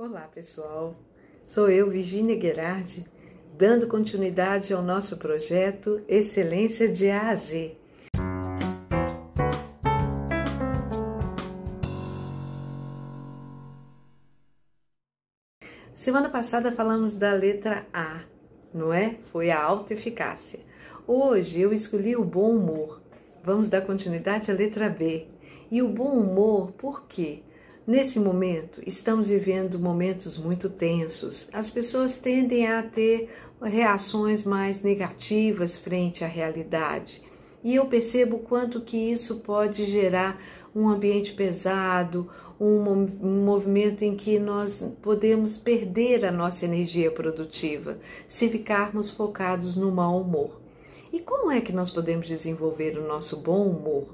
Olá, pessoal. Sou eu, Virginia Gerardi, dando continuidade ao nosso projeto Excelência de A a Z. Semana passada falamos da letra A, não é? Foi a autoeficácia. Hoje eu escolhi o bom humor. Vamos dar continuidade à letra B. E o bom humor, por quê? Nesse momento, estamos vivendo momentos muito tensos. As pessoas tendem a ter reações mais negativas frente à realidade. E eu percebo quanto que isso pode gerar um ambiente pesado, um, movimento em que nós podemos perder a nossa energia produtiva se ficarmos focados no mau humor. E como é que nós podemos desenvolver o nosso bom humor?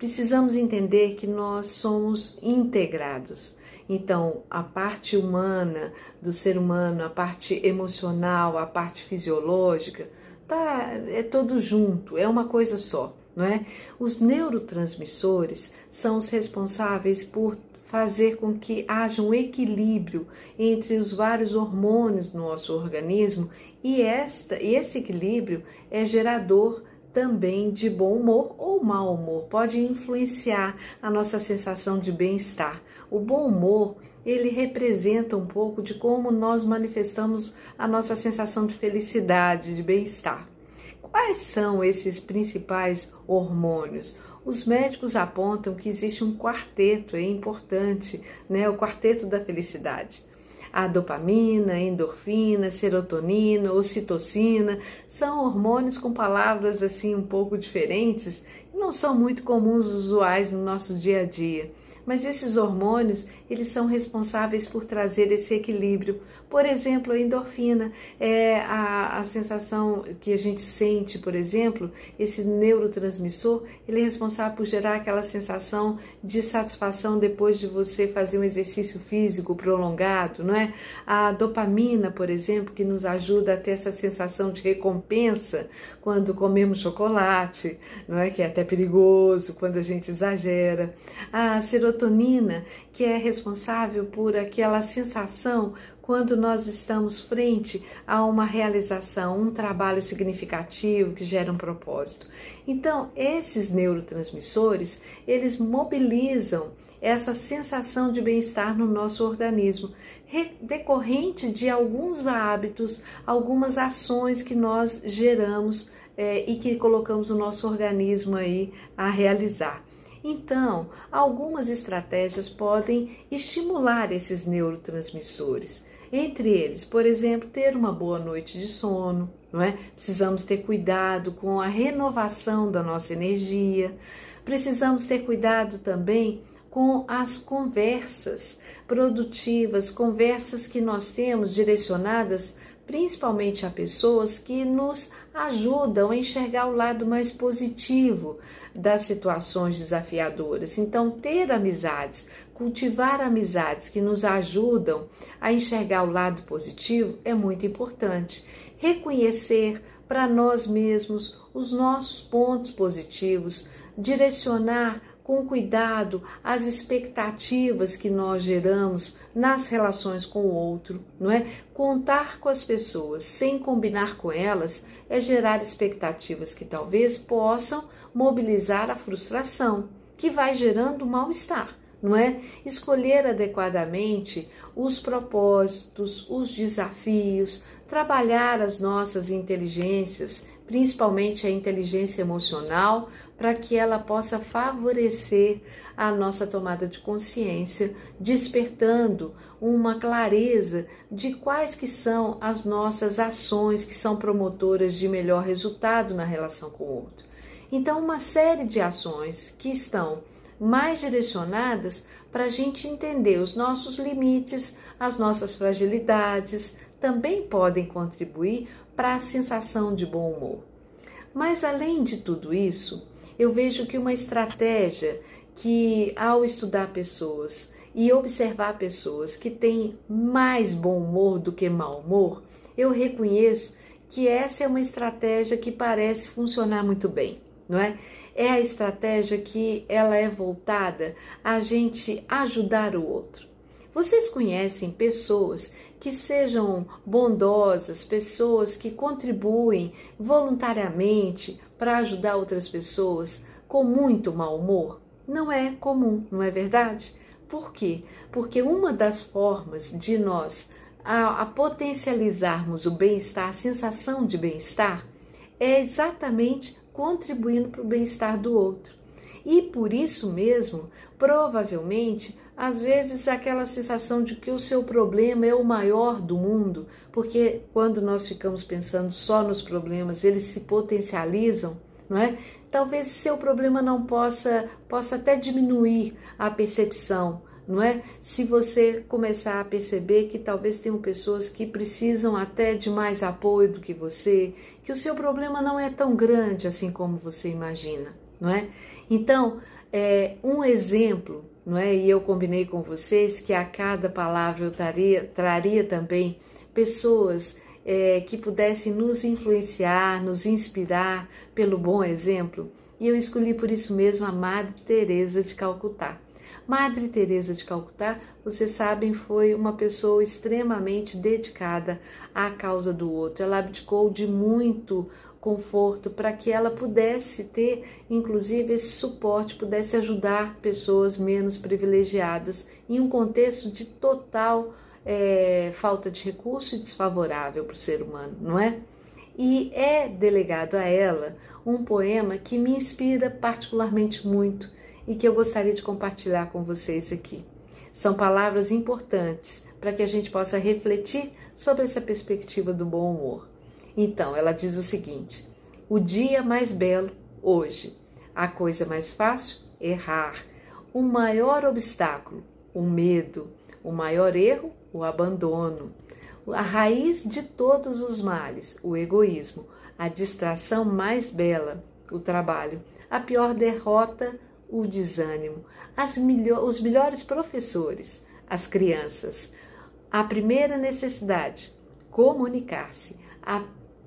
Precisamos entender que nós somos integrados. Então, a parte humana do ser humano, a parte emocional, a parte fisiológica, tá, é todo junto, é uma coisa só, não é? Os neurotransmissores são os responsáveis por fazer com que haja um equilíbrio entre os vários hormônios no nosso organismo e esta, esse equilíbrio é gerador também de bom humor ou mau humor, pode influenciar a nossa sensação de bem-estar. O bom humor, ele representa um pouco de como nós manifestamos a nossa sensação de felicidade, de bem-estar. Quais são esses principais hormônios? Os médicos apontam que existe um quarteto, é importante, né? O quarteto da felicidade. A dopamina, endorfina, serotonina, ocitocina são hormônios com palavras assim um pouco diferentes e não são muito comuns usuais no nosso dia a dia. Mas esses hormônios, eles são responsáveis por trazer esse equilíbrio. Por exemplo, a endorfina é a, a sensação que a gente sente, por exemplo, esse neurotransmissor, ele é responsável por gerar aquela sensação de satisfação depois de você fazer um exercício físico prolongado, não é? A dopamina, por exemplo, que nos ajuda a ter essa sensação de recompensa quando comemos chocolate, não é? Que é até perigoso quando a gente exagera. A serotonina, que é responsável por aquela sensação quando nós estamos frente a uma realização, um trabalho significativo que gera um propósito. Então, esses neurotransmissores, eles mobilizam essa sensação de bem-estar no nosso organismo, decorrente de alguns hábitos, algumas ações que nós geramos é, e que colocamos o nosso organismo aí a realizar. Então, algumas estratégias podem estimular esses neurotransmissores. Entre eles, por exemplo, ter uma boa noite de sono, não é? Precisamos ter cuidado com a renovação da nossa energia. Precisamos ter cuidado também com as conversas produtivas, conversas que nós temos direcionadas principalmente a pessoas que nos ajudam a enxergar o lado mais positivo das situações desafiadoras. Então, ter amizades, cultivar amizades que nos ajudam a enxergar o lado positivo é muito importante. Reconhecer para nós mesmos os nossos pontos positivos, direcionar com cuidado as expectativas que nós geramos nas relações com o outro, não é? Contar com as pessoas sem combinar com elas é gerar expectativas que talvez possam mobilizar a frustração, que vai gerando mal-estar não é? Escolher adequadamente os propósitos, os desafios, trabalhar as nossas inteligências, principalmente a inteligência emocional, para que ela possa favorecer a nossa tomada de consciência, despertando uma clareza de quais que são as nossas ações que são promotoras de melhor resultado na relação com o outro. Então, uma série de ações que estão mais direcionadas para a gente entender os nossos limites, as nossas fragilidades, também podem contribuir para a sensação de bom humor. Mas além de tudo isso, eu vejo que uma estratégia que ao estudar pessoas e observar pessoas que têm mais bom humor do que mau humor, eu reconheço que essa é uma estratégia que parece funcionar muito bem não é? É a estratégia que ela é voltada a gente ajudar o outro. Vocês conhecem pessoas que sejam bondosas, pessoas que contribuem voluntariamente para ajudar outras pessoas com muito mau humor? Não é comum, não é verdade? Por quê? Porque uma das formas de nós a, a potencializarmos o bem-estar, a sensação de bem-estar, é exatamente contribuindo para o bem-estar do outro. E por isso mesmo, provavelmente, às vezes aquela sensação de que o seu problema é o maior do mundo, porque quando nós ficamos pensando só nos problemas, eles se potencializam, não é? Talvez seu problema não possa possa até diminuir a percepção, não é? Se você começar a perceber que talvez tenham pessoas que precisam até de mais apoio do que você, que o seu problema não é tão grande assim como você imagina, não é? Então, é, um exemplo, não é? E eu combinei com vocês que a cada palavra eu traria, traria também pessoas é, que pudessem nos influenciar, nos inspirar pelo bom exemplo. E eu escolhi por isso mesmo a Madre Teresa de Calcutá. Madre Teresa de Calcutá, vocês sabem, foi uma pessoa extremamente dedicada à causa do outro. Ela abdicou de muito conforto para que ela pudesse ter, inclusive, esse suporte, pudesse ajudar pessoas menos privilegiadas em um contexto de total é, falta de recurso e desfavorável para o ser humano, não é? E é delegado a ela um poema que me inspira particularmente muito e que eu gostaria de compartilhar com vocês aqui. São palavras importantes para que a gente possa refletir sobre essa perspectiva do bom humor. Então, ela diz o seguinte: o dia mais belo, hoje. A coisa mais fácil, errar. O maior obstáculo, o medo. O maior erro, o abandono. A raiz de todos os males, o egoísmo. A distração mais bela, o trabalho. A pior derrota, o desânimo, melhor, os melhores professores, as crianças. A primeira necessidade, comunicar-se.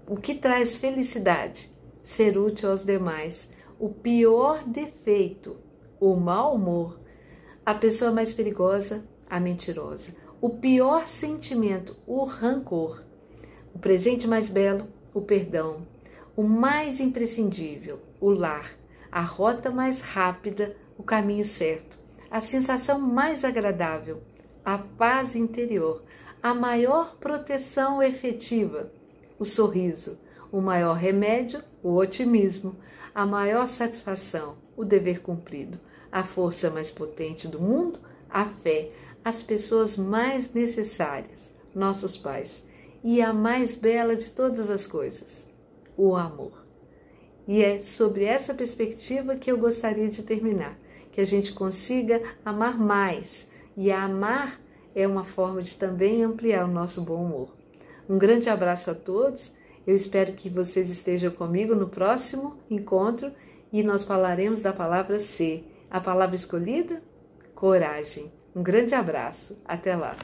O que traz felicidade, ser útil aos demais. O pior defeito, o mau humor. A pessoa mais perigosa, a mentirosa. O pior sentimento, o rancor. O presente mais belo, o perdão. O mais imprescindível, o lar a rota mais rápida, o caminho certo, a sensação mais agradável, a paz interior, a maior proteção efetiva, o sorriso, o maior remédio, o otimismo, a maior satisfação, o dever cumprido, a força mais potente do mundo, a fé, as pessoas mais necessárias, nossos pais, e a mais bela de todas as coisas, o amor. E é sobre essa perspectiva que eu gostaria de terminar, que a gente consiga amar mais. E amar é uma forma de também ampliar o nosso bom humor. Um grande abraço a todos. Eu espero que vocês estejam comigo no próximo encontro e nós falaremos da palavra ser. A palavra escolhida? Coragem. Um grande abraço. Até lá.